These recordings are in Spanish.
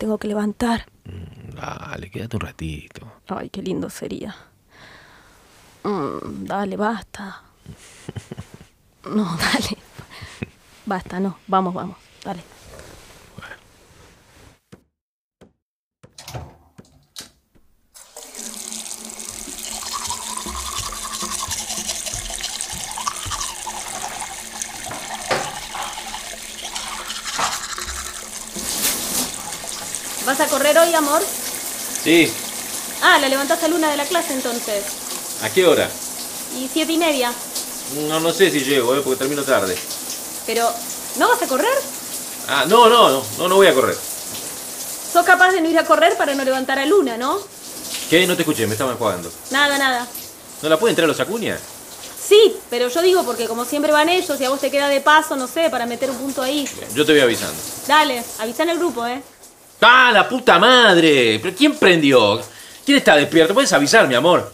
tengo que levantar. Mm, Dale, quédate un ratito. Ay, qué lindo sería. Mm, dale, basta. No, dale. Basta, no. Vamos, vamos. Dale. ¿Vas a correr hoy, amor? Sí, Ah, la levantaste a luna de la clase entonces. ¿a qué hora? Y siete y media. No, no sé si llego, eh, porque termino tarde. Pero, ¿no vas a correr? Ah, no, no, no, no, no voy a correr. Sos capaz de no ir a correr para no levantar a Luna, ¿no? ¿Qué? No te escuché, me estaban jugando. Nada, nada. ¿No la pueden traer los Acuña? Sí, pero yo digo porque como siempre van ellos y a vos te queda de paso, no sé, para meter un punto ahí. Yo te voy avisando. Dale, avisa en el grupo, ¿eh? ¡Ah, la puta madre! ¿Pero quién prendió? ¿Quién está despierto? Puedes avisar, mi amor.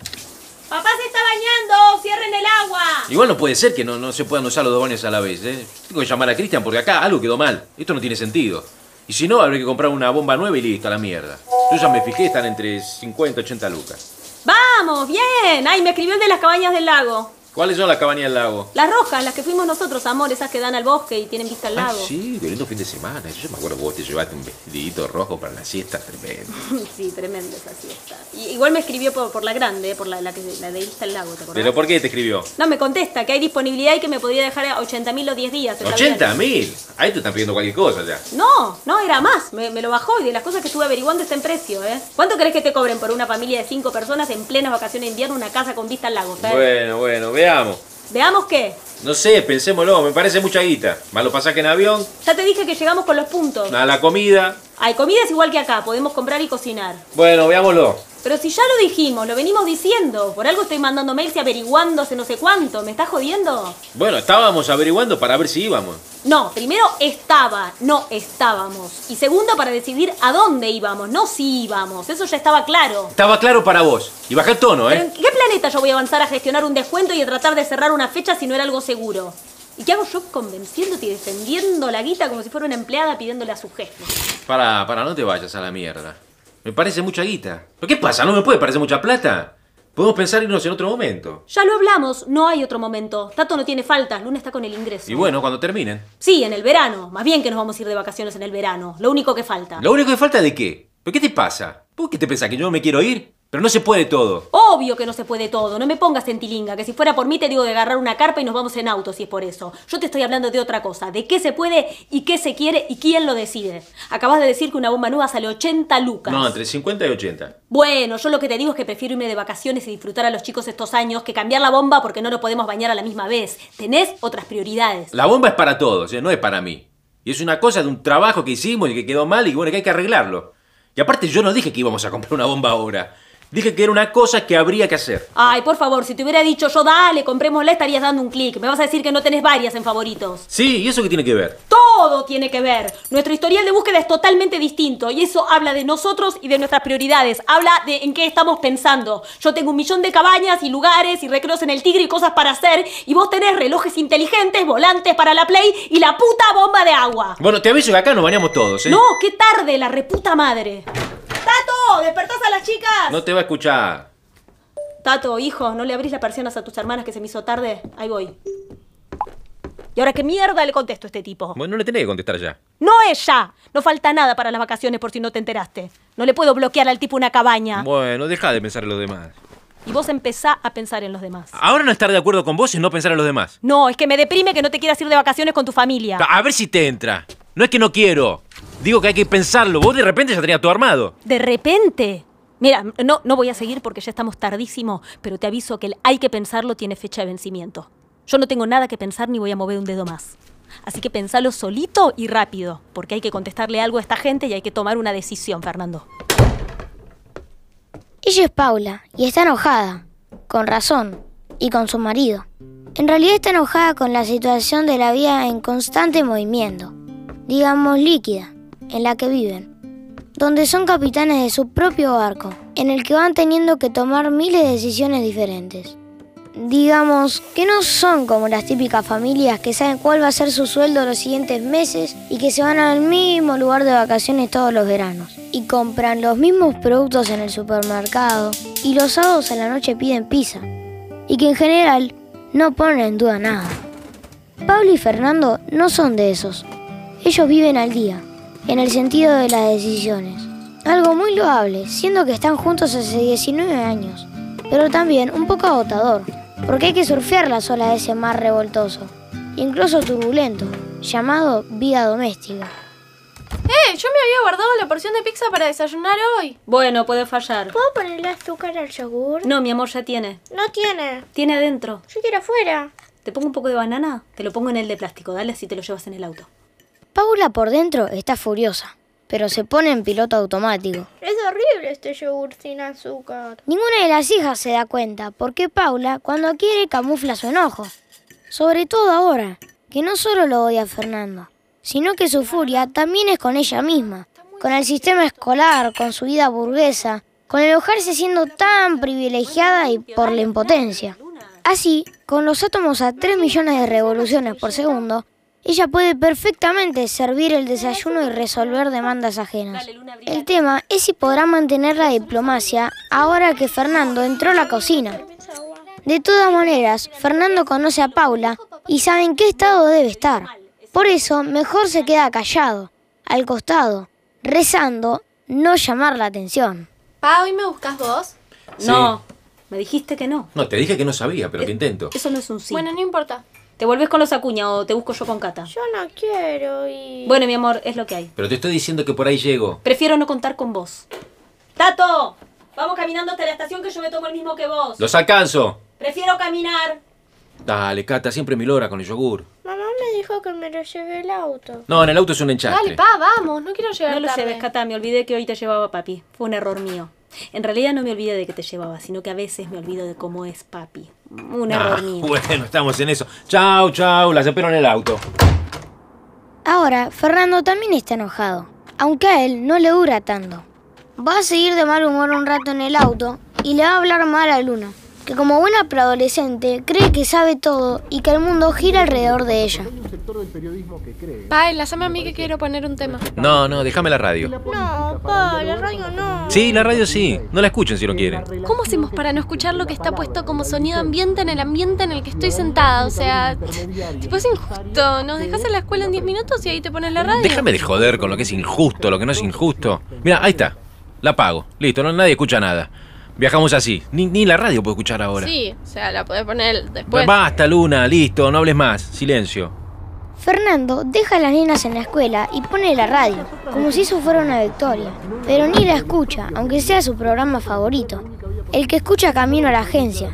Papá se está bañando, cierren el agua. Igual no puede ser que no, no se puedan usar los dos baños a la vez, ¿eh? Tengo que llamar a Cristian porque acá algo quedó mal. Esto no tiene sentido. Y si no, habrá que comprar una bomba nueva y listo, a la mierda. Yo ya me fijé, están entre 50 y 80 lucas. Vamos, bien. Ay, me escribió el de las cabañas del lago. ¿Cuáles son las cabañas del lago? Las rojas, las que fuimos nosotros, amor, esas que dan al bosque y tienen vista al Ah, lago. sí, qué lindo fin de semana. Yo me acuerdo que vos te llevaste un vestidito rojo para la siesta, tremendo. Sí, tremenda esa siesta. Y, igual me escribió por, por la grande, por la, la, que, la de vista al lago, ¿te acordás? ¿Pero por qué te escribió? No, me contesta que hay disponibilidad y que me podría dejar a 80 mil los 10 días. está bien. ¡80 mil! Ahí te están pidiendo cualquier cosa ya. No, no, era más. Me, me lo bajó y de las cosas que estuve averiguando está en precio, ¿eh? ¿Cuánto crees que te cobren por una familia de 5 personas en plenas vacaciones de invierno una casa con vista al lago, Fer? Bueno, bueno, veamos. Veamos qué. No sé, pensémoslo, me parece mucha guita. Más los pasajes en avión, Ya te dije que llegamos con los puntos. a la comida. Hay comida es igual que acá, podemos comprar y cocinar. Bueno, veámoslo. Pero si ya lo dijimos, lo venimos diciendo. Por algo estoy mandando mails y averiguando hace no sé cuánto. ¿Me estás jodiendo? Bueno, estábamos averiguando para ver si íbamos. No, primero estaba, no estábamos. Y segundo, para decidir a dónde íbamos, no si íbamos. Eso ya estaba claro. Estaba claro para vos. Y baja el tono, Pero ¿eh? ¿en qué planeta yo voy a avanzar a gestionar un descuento y a tratar de cerrar una fecha si no era algo seguro? ¿Y qué hago yo convenciéndote y defendiendo la guita como si fuera una empleada pidiéndole a su jefe? Para, para, no te vayas a la mierda. Me parece mucha guita. ¿Pero qué pasa? ¿No me puede parecer mucha plata? Podemos pensar irnos en otro momento. Ya lo hablamos, no hay otro momento. Tato no tiene faltas, Luna está con el ingreso. Y bueno, cuando terminen. Sí, en el verano. Más bien que nos vamos a ir de vacaciones en el verano. Lo único que falta. Lo único que falta de qué? ¿Pero qué te pasa? ¿Vos qué te pensás? ¿Que yo no me quiero ir? Pero no se puede todo. Obvio que no se puede todo. No me pongas en tilinga, que si fuera por mí te digo de agarrar una carpa y nos vamos en auto si es por eso. Yo te estoy hablando de otra cosa, de qué se puede y qué se quiere y quién lo decide. Acabas de decir que una bomba nueva sale 80 lucas. No, entre 50 y 80. Bueno, yo lo que te digo es que prefiero irme de vacaciones y disfrutar a los chicos estos años que cambiar la bomba porque no nos podemos bañar a la misma vez. Tenés otras prioridades. La bomba es para todos, ¿eh? no es para mí. Y es una cosa de un trabajo que hicimos y que quedó mal y bueno, que hay que arreglarlo. Y aparte yo no dije que íbamos a comprar una bomba ahora. Dije que era una cosa que habría que hacer. Ay, por favor, si te hubiera dicho yo dale, comprémosla, estarías dando un clic. Me vas a decir que no tenés varias en favoritos. Sí, ¿y eso qué tiene que ver? Todo tiene que ver. Nuestro historial de búsqueda es totalmente distinto y eso habla de nosotros y de nuestras prioridades. Habla de en qué estamos pensando. Yo tengo un millón de cabañas y lugares y recreos en el tigre y cosas para hacer y vos tenés relojes inteligentes, volantes para la play y la puta bomba de agua. Bueno, te aviso que acá nos bañamos todos, ¿eh? No, qué tarde, la reputa madre. ¡Tato! ¿Despertás a las chicas? No te va a escuchar. Tato, hijo, ¿no le abrís las persianas a tus hermanas que se me hizo tarde? Ahí voy. ¿Y ahora qué mierda le contesto a este tipo? Bueno, no le tenés que contestar ya. No es ya. No falta nada para las vacaciones por si no te enteraste. No le puedo bloquear al tipo una cabaña. Bueno, deja de pensar en los demás. Y vos empezá a pensar en los demás. Ahora no estar de acuerdo con vos es no pensar en los demás. No, es que me deprime que no te quieras ir de vacaciones con tu familia. A ver si te entra. No es que no quiero. Digo que hay que pensarlo. Vos de repente ya tenías todo armado. De repente. Mira, no, no voy a seguir porque ya estamos tardísimo, pero te aviso que el hay que pensarlo tiene fecha de vencimiento. Yo no tengo nada que pensar ni voy a mover un dedo más. Así que pensalo solito y rápido, porque hay que contestarle algo a esta gente y hay que tomar una decisión, Fernando. Ella es Paula y está enojada, con razón, y con su marido. En realidad está enojada con la situación de la vida en constante movimiento, digamos líquida, en la que viven, donde son capitanes de su propio barco, en el que van teniendo que tomar miles de decisiones diferentes. digamos que no son como las típicas familias que saben cuál va a ser su sueldo los siguientes meses y que se van al mismo lugar de vacaciones todos los veranos y compran los mismos productos en el supermercado y los sábados a la noche piden pizza y que en general no ponen en duda nada. Pablo y Fernando no son de esos. Ellos viven al día, en el sentido de las decisiones. Algo muy loable, siendo que están juntos hace 19 años, pero también un poco agotador, porque hay que surfear la olas de ese mar revoltoso, incluso turbulento, llamado vida doméstica. ¡Eh! Yo me había guardado la porción de pizza para desayunar hoy. Bueno, puede fallar. ¿Puedo ponerle azúcar al yogur? No, mi amor, ya tiene. No tiene. Tiene adentro. Yo quiero afuera. ¿Te pongo un poco de banana? Te lo pongo en el de plástico, dale así te lo llevas en el auto. Paula por dentro está furiosa, pero se pone en piloto automático. Es horrible este yogur sin azúcar. Ninguna de las hijas se da cuenta porque Paula, cuando quiere, camufla su enojo. Sobre todo ahora, que no solo lo odia a Fernando, sino que su furia también es con ella misma, con el sistema escolar, con su vida burguesa, con el enojarse siendo tan privilegiada y por la impotencia. Así, con los átomos a 3 millones de revoluciones por segundo, ella puede perfectamente servir el desayuno y resolver demandas ajenas. El tema es si podrá mantener la diplomacia ahora que Fernando entró a la cocina. De todas maneras, Fernando conoce a Paula y sabe en qué estado debe estar. Por eso, mejor se queda callado, al costado, rezando, no llamar la atención. Pa, ¿hoy me buscas vos? Sí. No, me dijiste que no. No, te dije que no sabía, pero que intento. Eso no es un sí. Bueno, no importa. ¿Te volvés con los acuña o te busco yo con Cata? Yo no quiero ir. Bueno, mi amor, es lo que hay. Pero te estoy diciendo que por ahí llego. Prefiero no contar con vos. ¡Tato! Vamos caminando hasta la estación que yo me tomo el mismo que vos. ¡Los alcanzo! Prefiero caminar. Dale, Cata, siempre mi lora con el yogur. Mamá me dijo que me lo lleve el auto. No, en el auto es un enchastre. Dale, pa, vamos. No quiero llegar No lo tarde. lleves, Cata, me olvidé que hoy te llevaba papi. Fue un error mío. En realidad no me olvidé de que te llevaba, sino que a veces me olvido de cómo es papi. Un Ah, error mío. bueno, estamos en eso. Chau, chau, las espero en el auto. Ahora, Fernando también está enojado, aunque a él no le dura tanto. Va a seguir de mal humor un rato en el auto y le va a hablar mal a Luna, que como buena preadolescente cree que sabe todo y que el mundo gira alrededor de ella. Pa, enlazame a mí que quiero poner un tema. No, no, déjame la radio. No, pa, la radio no. Sí, la radio sí. No la escuchen si no quieren. ¿Cómo hacemos para no escuchar lo que está puesto como sonido ambiente en el ambiente en el que estoy sentada? O sea, tipo es injusto. Nos dejas en la escuela en 10 minutos y ahí te pones la radio. Déjame de joder con lo que es injusto, lo que no es injusto. Mira, ahí está. La apago. Listo, no, nadie escucha nada. Viajamos así. Ni, ni la radio puedo escuchar ahora. Sí, o sea, la podés poner después. Basta, Luna, listo, no hables más. Silencio. Fernando deja a las nenas en la escuela y pone la radio, como si eso fuera una victoria. Pero ni la escucha, aunque sea su programa favorito, el que escucha camino a la agencia.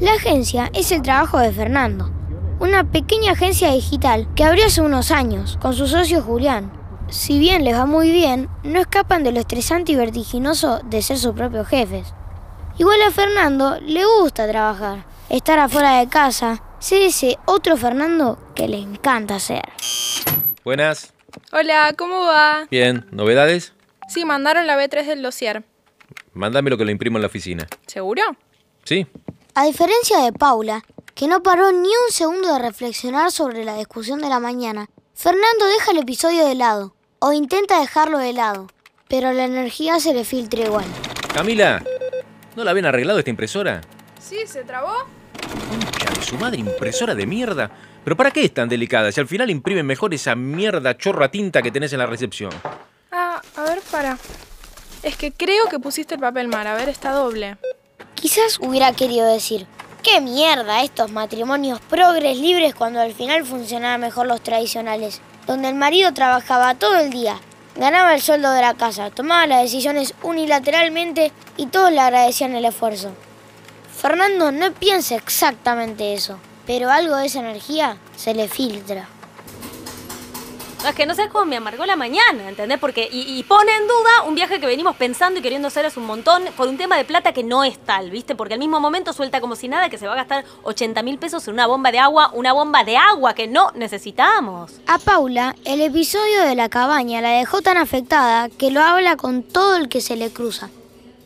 La agencia es el trabajo de Fernando, una pequeña agencia digital que abrió hace unos años con su socio Julián. Si bien les va muy bien, no escapan de lo estresante y vertiginoso de ser sus propios jefes. Igual a Fernando le gusta trabajar, estar afuera de casa, ser ese otro Fernando que le encanta ser. Buenas. Hola, ¿cómo va? Bien, ¿novedades? Sí, mandaron la B3 del dossier. Mándame lo que lo imprimo en la oficina. ¿Seguro? ¿Sí? A diferencia de Paula, que no paró ni un segundo de reflexionar sobre la discusión de la mañana, Fernando deja el episodio de lado, o intenta dejarlo de lado, pero la energía se le filtra igual. Camila, ¿no la habían arreglado esta impresora? Sí, ¿se trabó? Concha de su madre, impresora de mierda. ¿Pero para qué es tan delicada? Si al final imprime mejor esa mierda chorra tinta que tenés en la recepción. Ah, a ver, para. Es que creo que pusiste el papel mal. A ver, está doble. Quizás hubiera querido decir, qué mierda estos matrimonios progres libres cuando al final funcionaban mejor los tradicionales, donde el marido trabajaba todo el día, ganaba el sueldo de la casa, tomaba las decisiones unilateralmente y todos le agradecían el esfuerzo. Fernando no piensa exactamente eso, pero algo de esa energía se le filtra. Es que no sé cómo me amargó la mañana, ¿entendés? Porque, y, y pone en duda un viaje que venimos pensando y queriendo hacer hace un montón por un tema de plata que no es tal, ¿viste? Porque al mismo momento suelta como si nada que se va a gastar 80 mil pesos en una bomba de agua, una bomba de agua que no necesitamos. A Paula, el episodio de la cabaña la dejó tan afectada que lo habla con todo el que se le cruza.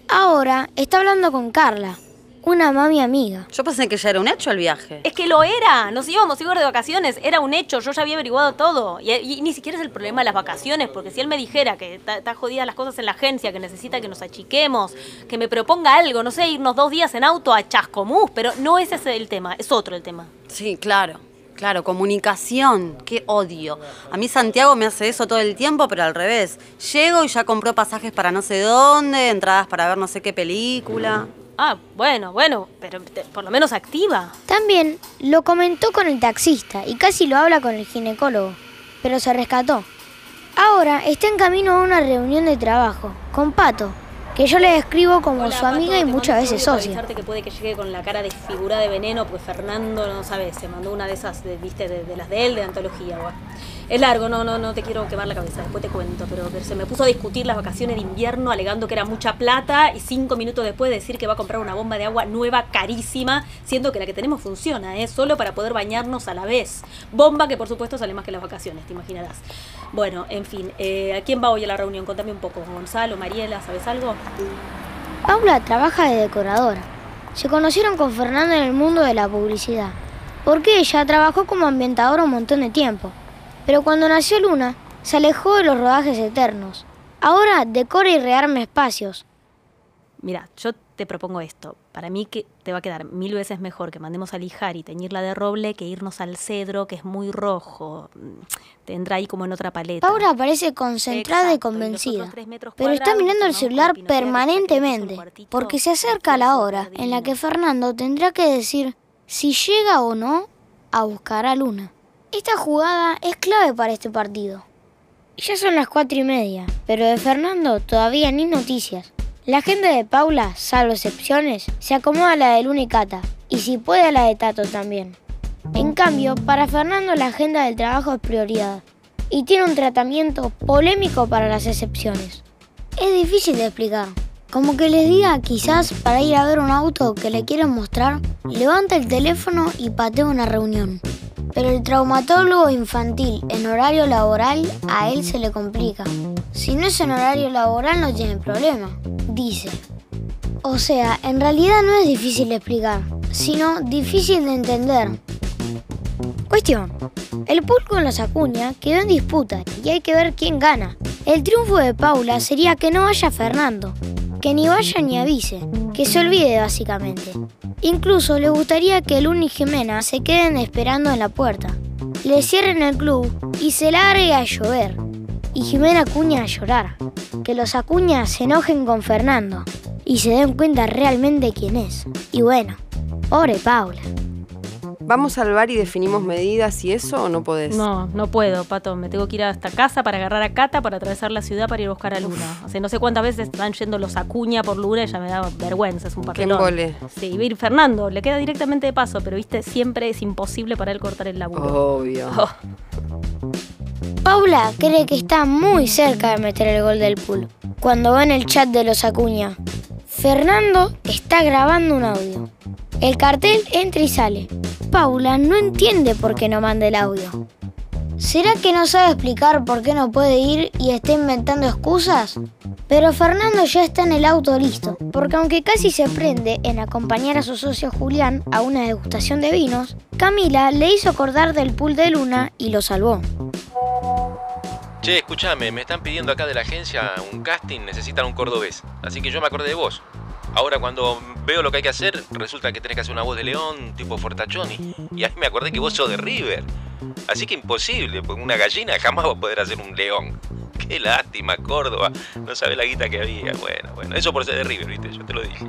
Ahora está hablando con Carla, una mami amiga. Yo pensé que ya era un hecho el viaje. Es que lo era, nos íbamos a ir de vacaciones, era un hecho, yo ya había averiguado todo. Y, y ni siquiera es el problema de las vacaciones, porque si él me dijera que está está jodida las cosas en la agencia, que necesita que nos achiquemos, que me proponga algo, no sé, irnos dos días en auto a Chascomús, pero no ese es el tema, es otro el tema. Sí, claro. Claro, comunicación, qué odio. A mí Santiago me hace eso todo el tiempo, pero al revés. Llego y ya compró pasajes para no sé dónde, entradas para ver no sé qué película. Ah, bueno, bueno, pero por lo menos activa. También lo comentó con el taxista y casi lo habla con el ginecólogo, pero se rescató. Ahora está en camino a una reunión de trabajo con Pato, que yo le describo como Hola, su amiga Pato, y muchas veces socia. que puede que llegue con la cara desfigurada de veneno, pues Fernando, no sabes, se mandó una de esas, de, viste, de, de las de él, de antología. bueno. Es largo, no, no, no te quiero quemar la cabeza, después te cuento, pero, pero se me puso a discutir las vacaciones de invierno alegando que era mucha plata y cinco minutos después decir que va a comprar una bomba de agua nueva carísima, siendo que la que tenemos funciona, ¿eh? solo para poder bañarnos a la vez. Bomba que por supuesto sale más que las vacaciones, te imaginarás. Bueno, en fin, eh, ¿a quién va hoy a la reunión? Contame un poco, Gonzalo, Mariela, ¿sabes algo? Paula trabaja de decoradora. Se conocieron con Fernando en el mundo de la publicidad, porque ella trabajó como ambientadora un montón de tiempo. Pero cuando nació Luna, se alejó de los rodajes eternos. Ahora decora y rearma espacios. Mira, yo te propongo esto. Para mí que te va a quedar mil veces mejor que mandemos a lijar y teñirla de roble que irnos al cedro, que es muy rojo. Mm, Te entra ahí como en otra paleta. Paula parece concentrada y Exacto, y los convencida, pero está mirando el celular permanentemente, porque se acerca la hora en la que Fernando tendrá que decir si llega o no a buscar a Luna. Esta jugada es clave para este partido. Ya son las cuatro y media, pero de Fernando todavía ni noticias. La agenda de Paula, salvo excepciones, se acomoda a la de Luna y Cata, y si puede a la de Tato también. En cambio, para Fernando la agenda del trabajo es prioridad y tiene un tratamiento polémico para las excepciones. Es difícil de explicar. Como que les diga quizás para ir a ver un auto que le quieren mostrar, levanta el teléfono y patea una reunión. Pero el traumatólogo infantil en horario laboral a él se le complica. Si no es en horario laboral no tiene problema, dice. O sea, en realidad no es difícil de explicar, sino difícil de entender. Cuestión. El pool con los Acuña quedó en disputa y hay que ver quién gana. El triunfo de Paula sería que no vaya Fernando, que ni vaya ni avise, que se olvide básicamente. Incluso le gustaría que Luna y Jimena se queden esperando en la puerta, le cierren el club y se largue a llover. Y Jimena Acuña a llorar. Que los Acuña se enojen con Fernando y se den cuenta realmente quién es. Y bueno, pobre Paula. ¿Vamos al bar y definimos medidas y eso o no podés? No, no puedo, Pato. Me tengo que ir hasta casa para agarrar a Cata para atravesar la ciudad para ir a buscar a Luna. O sea, no sé cuántas veces están yendo los Acuña por Luna y ya me da vergüenza, es un papelón. embole. Sí, ir Fernando, le queda directamente de paso, pero viste, siempre es imposible para él cortar el laburo. Obvio. Oh. Paula cree que está muy cerca de meter el gol del pool. Cuando va en el chat de los Acuña, Fernando está grabando un audio. El cartel entra y sale. Paula no entiende por qué no manda el audio. ¿Será que no sabe explicar por qué no puede ir y está inventando excusas? Pero Fernando ya está en el auto listo, porque aunque casi se prende en acompañar a su socio Julián a una degustación de vinos, Camila le hizo acordar del pool de Luna y lo salvó. Che, escúchame, me están pidiendo acá de la agencia un casting, necesitan un cordobés. Así que yo me acordé de vos. Ahora cuando veo lo que hay que hacer, resulta que tenés que hacer una voz de león, tipo Fortachoni. Y ahí me acordé que vos sos de River. Así que imposible, porque una gallina jamás va a poder hacer un león. Qué lástima, Córdoba. No sabés la guita que había. Bueno, bueno, eso por ser de River, viste, yo te lo dije.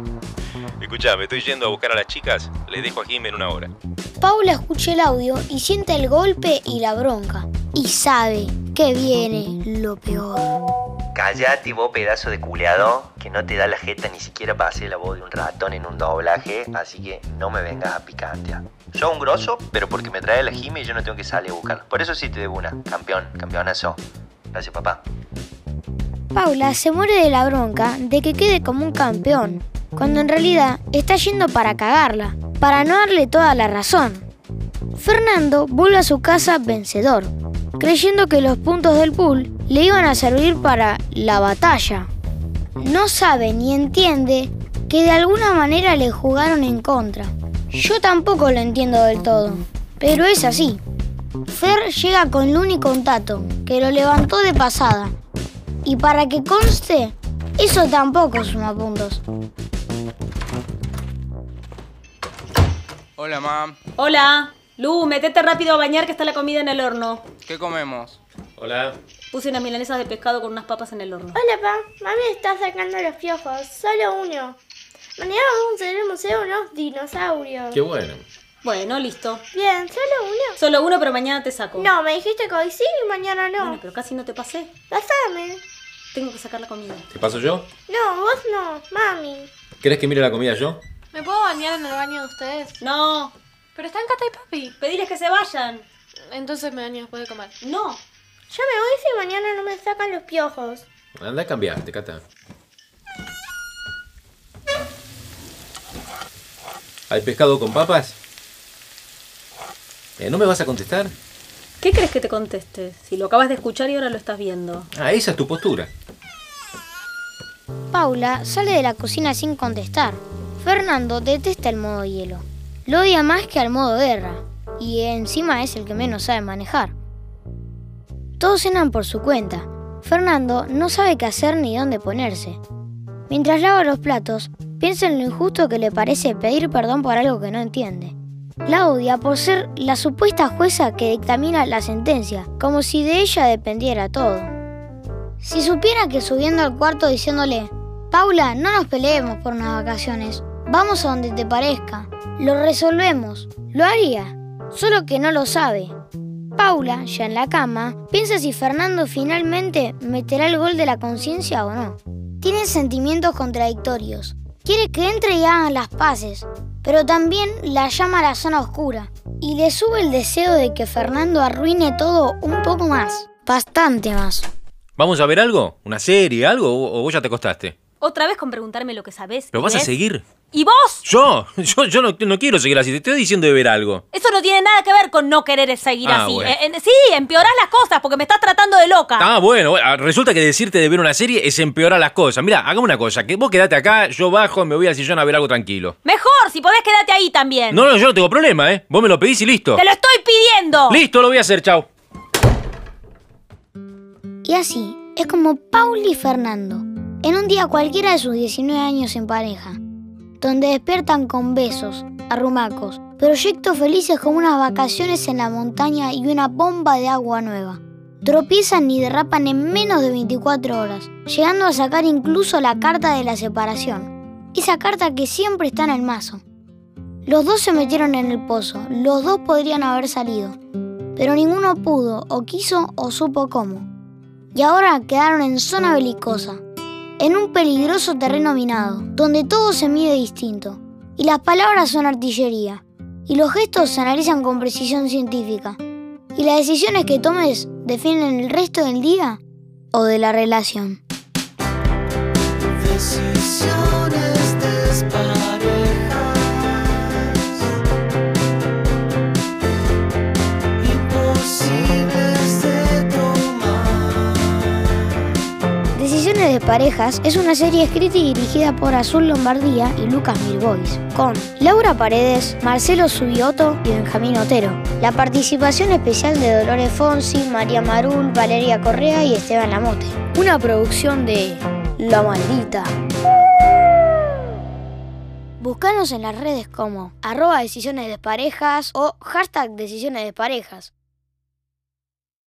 Escuchame, estoy yendo a buscar a las chicas, les dejo aquí en una hora. Paula escucha el audio y siente el golpe y la bronca. Y sabe que viene lo peor. Cállate vos pedazo de culeado que no te da la jeta ni siquiera para hacer la voz de un ratón en un doblaje, así que no me vengas a picantear. Soy un grosso, pero porque me trae la Jime y yo no tengo que salir a buscarla. Por eso sí te debo una. Campeón, campeonazo. Gracias papá. Paula se muere de la bronca de que quede como un campeón, cuando en realidad está yendo para cagarla, para no darle toda la razón. Fernando vuelve a su casa vencedor, creyendo que los puntos del pool le iban a servir para la batalla. No sabe ni entiende que de alguna manera le jugaron en contra. Yo tampoco lo entiendo del todo, pero es así. Fer llega con Luni con Tato, que lo levantó de pasada. Y para que conste, eso tampoco suma puntos. Hola, mam. Hola. Lu, metete rápido a bañar que está la comida en el horno. ¿Qué comemos? Hola. Puse unas milanesas de pescado con unas papas en el horno. Hola, pa. Mami está sacando los piojos. Solo uno. Mañana vamos a ir al museo unos dinosaurios. Qué bueno. Bueno, listo. Bien, solo uno. Solo uno, pero mañana te saco. No, me dijiste que hoy sí y mañana no. Bueno, pero casi no te pasé. Pásame. Tengo que sacar la comida. ¿Te paso yo? No, vos no, mami. ¿Querés que mire la comida yo? ¿Me puedo bañar en el baño de ustedes? No. Pero están Cata y Papi. Pediles que se vayan. Entonces me baño después de comer. No. Yo me voy si mañana no me sacan los piojos. Anda a cambiarte, Cata. ¿Hay pescado con papas? Eh, ¿No me vas a contestar? ¿Qué crees que te conteste? Si lo acabas de escuchar y ahora lo estás viendo. Ah, esa es tu postura. Paula sale de la cocina sin contestar. Fernando detesta el modo hielo. Lo odia más que al modo guerra. Y encima es el que menos sabe manejar. Todos cenan por su cuenta. Fernando no sabe qué hacer ni dónde ponerse. Mientras lava los platos, piensa en lo injusto que le parece pedir perdón por algo que no entiende. La odia por ser la supuesta jueza que dictamina la sentencia, como si de ella dependiera todo. Si supiera que subiendo al cuarto diciéndole, Paula, no nos peleemos por unas vacaciones, vamos a donde te parezca, lo resolvemos, lo haría, solo que no lo sabe. Paula, ya en la cama, piensa si Fernando finalmente meterá el gol de la conciencia o no. Tiene sentimientos contradictorios. Quiere que entre y hagan las paces, pero también la llama a la zona oscura. Y le sube el deseo de que Fernando arruine todo un poco más. Bastante más. ¿Vamos a ver algo? ¿Una serie, algo? ¿O vos ya te acostaste? Otra vez con preguntarme lo que sabes. ¿Pero vas a seguir? ¿Y vos? ¿Yo? Yo, yo no, no quiero seguir así. Te estoy diciendo de ver algo. Eso no tiene nada que ver con no querer seguir Ah, así. bueno. Eh, eh, sí, empeorás las cosas porque me estás tratando de loca. Ah, bueno, bueno, resulta que decirte de ver una serie es empeorar las cosas. Mira, hagamos una cosa, que vos quedate acá, yo bajo, me voy al sillón a ver algo tranquilo. Mejor, si podés quedarte ahí también. No, no, yo no tengo problema, ¿eh? Vos me lo pedís y listo. Te lo estoy pidiendo. Listo, lo voy a hacer, chao. Y así es como Paul y Fernando, en un día cualquiera de sus 19 años en pareja, donde despiertan con besos, arrumacos, proyectos felices como unas vacaciones en la montaña y una bomba de agua nueva. Tropiezan y derrapan en menos de 24 horas, llegando a sacar incluso la carta de la separación, esa carta que siempre está en el mazo. Los dos se metieron en el pozo, los dos podrían haber salido, pero ninguno pudo o quiso o supo cómo y ahora quedaron en zona belicosa, en un peligroso terreno minado, donde todo se mide distinto, y las palabras son artillería, y los gestos se analizan con precisión científica, y las decisiones que tomes definen el resto del día o de la relación. Decisiones Parejas es una serie escrita y dirigida por Azul Lombardía y Lucas Mirbois, con Laura Paredes, Marcelo Subioto y Benjamín Otero. La participación especial de Dolores Fonsi, María Marul, Valeria Correa y Esteban Lamote. Una producción de La Maldita. Búscanos en las redes como arroba decisiones de parejas o hashtag decisiones de parejas.